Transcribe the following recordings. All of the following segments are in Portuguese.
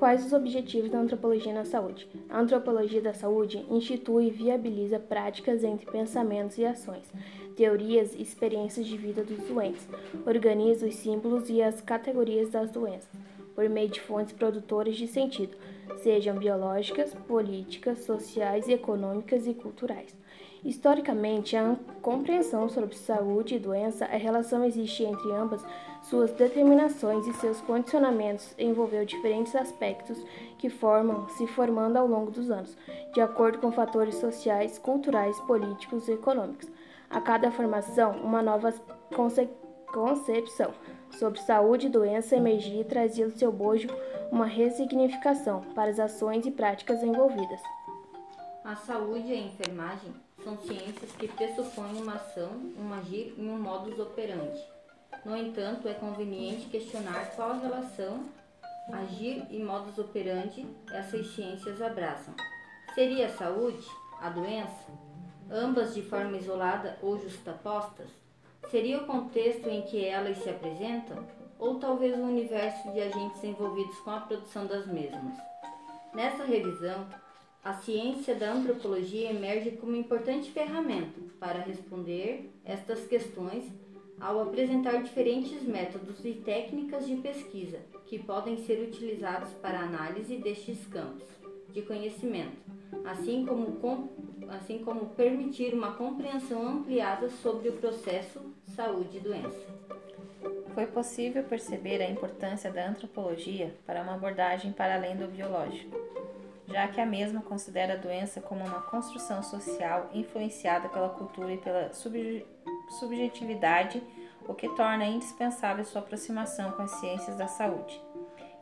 Quais os objetivos da antropologia na saúde? A antropologia da saúde institui e viabiliza práticas entre pensamentos e ações, teorias e experiências de vida dos doentes, organiza os símbolos e as categorias das doenças, por meio de fontes produtoras de sentido, sejam biológicas, políticas, sociais, econômicas e culturais. Historicamente, a compreensão sobre saúde e doença, a relação existe entre ambas, suas determinações e seus condicionamentos envolveu diferentes aspectos que formam, se formando ao longo dos anos, de acordo com fatores sociais, culturais, políticos e econômicos. A cada formação, uma nova conce concepção sobre saúde e doença emergia e trazia do seu bojo uma ressignificação para as ações e práticas envolvidas. A saúde e a enfermagem são ciências que pressupõem uma ação, um agir e um modus operandi. No entanto, é conveniente questionar qual relação agir e modus operandi essas ciências abraçam. Seria a saúde, a doença, ambas de forma isolada ou justapostas? Seria o contexto em que elas se apresentam? Ou talvez o universo de agentes envolvidos com a produção das mesmas? Nessa revisão, a ciência da antropologia emerge como importante ferramenta para responder estas questões ao apresentar diferentes métodos e técnicas de pesquisa que podem ser utilizados para análise destes campos de conhecimento, assim como, com, assim como permitir uma compreensão ampliada sobre o processo saúde e doença. Foi possível perceber a importância da antropologia para uma abordagem para além do biológico já que a mesma considera a doença como uma construção social influenciada pela cultura e pela subjetividade, o que torna indispensável sua aproximação com as ciências da saúde.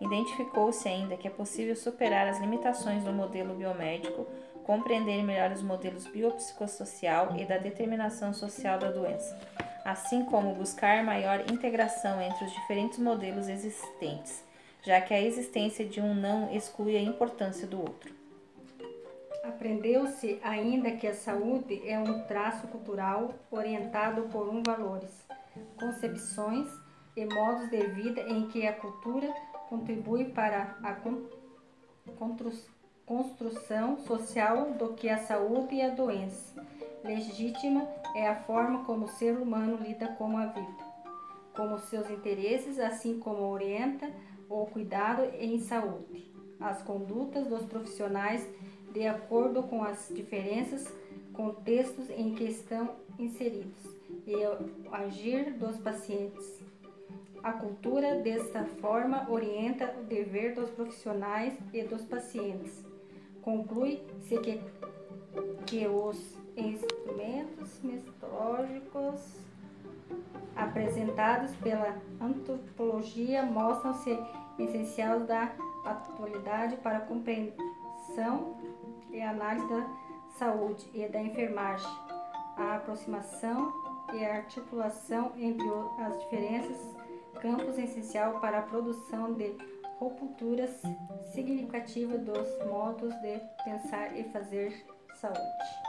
Identificou-se ainda que é possível superar as limitações do modelo biomédico, compreender melhor os modelos biopsicossocial e da determinação social da doença, assim como buscar maior integração entre os diferentes modelos existentes já que a existência de um não exclui a importância do outro. Aprendeu-se ainda que a saúde é um traço cultural orientado por um valores, concepções e modos de vida em que a cultura contribui para a construção social do que a saúde e a doença. Legítima é a forma como o ser humano lida com a vida, como seus interesses, assim como orienta ou cuidado em saúde, as condutas dos profissionais de acordo com as diferenças contextos em que estão inseridos e o agir dos pacientes. A cultura, desta forma, orienta o dever dos profissionais e dos pacientes. Conclui-se que, que os instrumentos metodológicos apresentados pela antropologia mostram-se essenciais da atualidade para a compreensão e análise da saúde e da enfermagem, a aproximação e a articulação entre as diferenças, campos essencial para a produção de rupturas significativas dos modos de pensar e fazer saúde.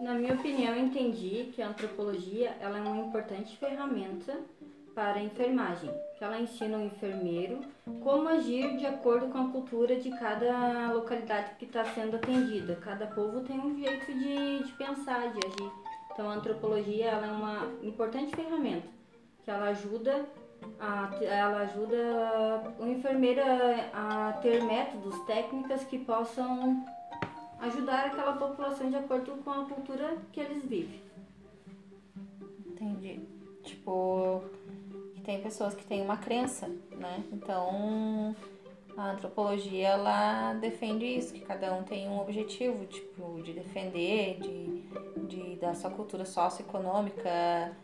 Na minha opinião, entendi que a antropologia ela é uma importante ferramenta para a enfermagem, que ela ensina o enfermeiro como agir de acordo com a cultura de cada localidade que está sendo atendida. Cada povo tem um jeito de, de pensar, de agir. Então, a antropologia ela é uma importante ferramenta que ela ajuda a, ela ajuda o enfermeiro a, a ter métodos, técnicas que possam ajudar aquela população de acordo com a cultura que eles vivem. Entendi. Tipo, tem pessoas que têm uma crença, né? Então, a antropologia ela defende isso, que cada um tem um objetivo, tipo, de defender, de, de da sua cultura socioeconômica,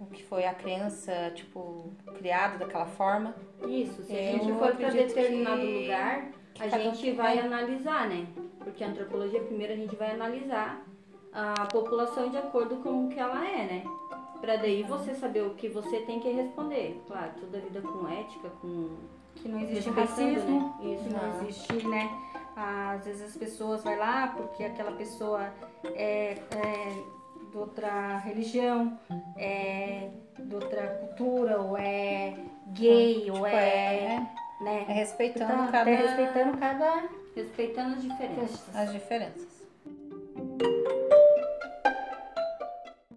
o que foi a crença, tipo, criada daquela forma. Isso, se a gente for para determinado que, lugar, que a gente vai analisar, né? Porque a antropologia, primeiro a gente vai analisar a população de acordo com o que ela é, né? Pra daí você saber o que você tem que responder. Claro, toda a vida com ética, com. Que não existe racismo, né? Isso não, não existe, né? Às vezes as pessoas vão lá porque aquela pessoa é, é de outra religião, é de outra cultura, ou é gay, tipo, ou é, é né? É respeitando Então, cada... até respeitando cada Respeitando as diferenças. as diferenças.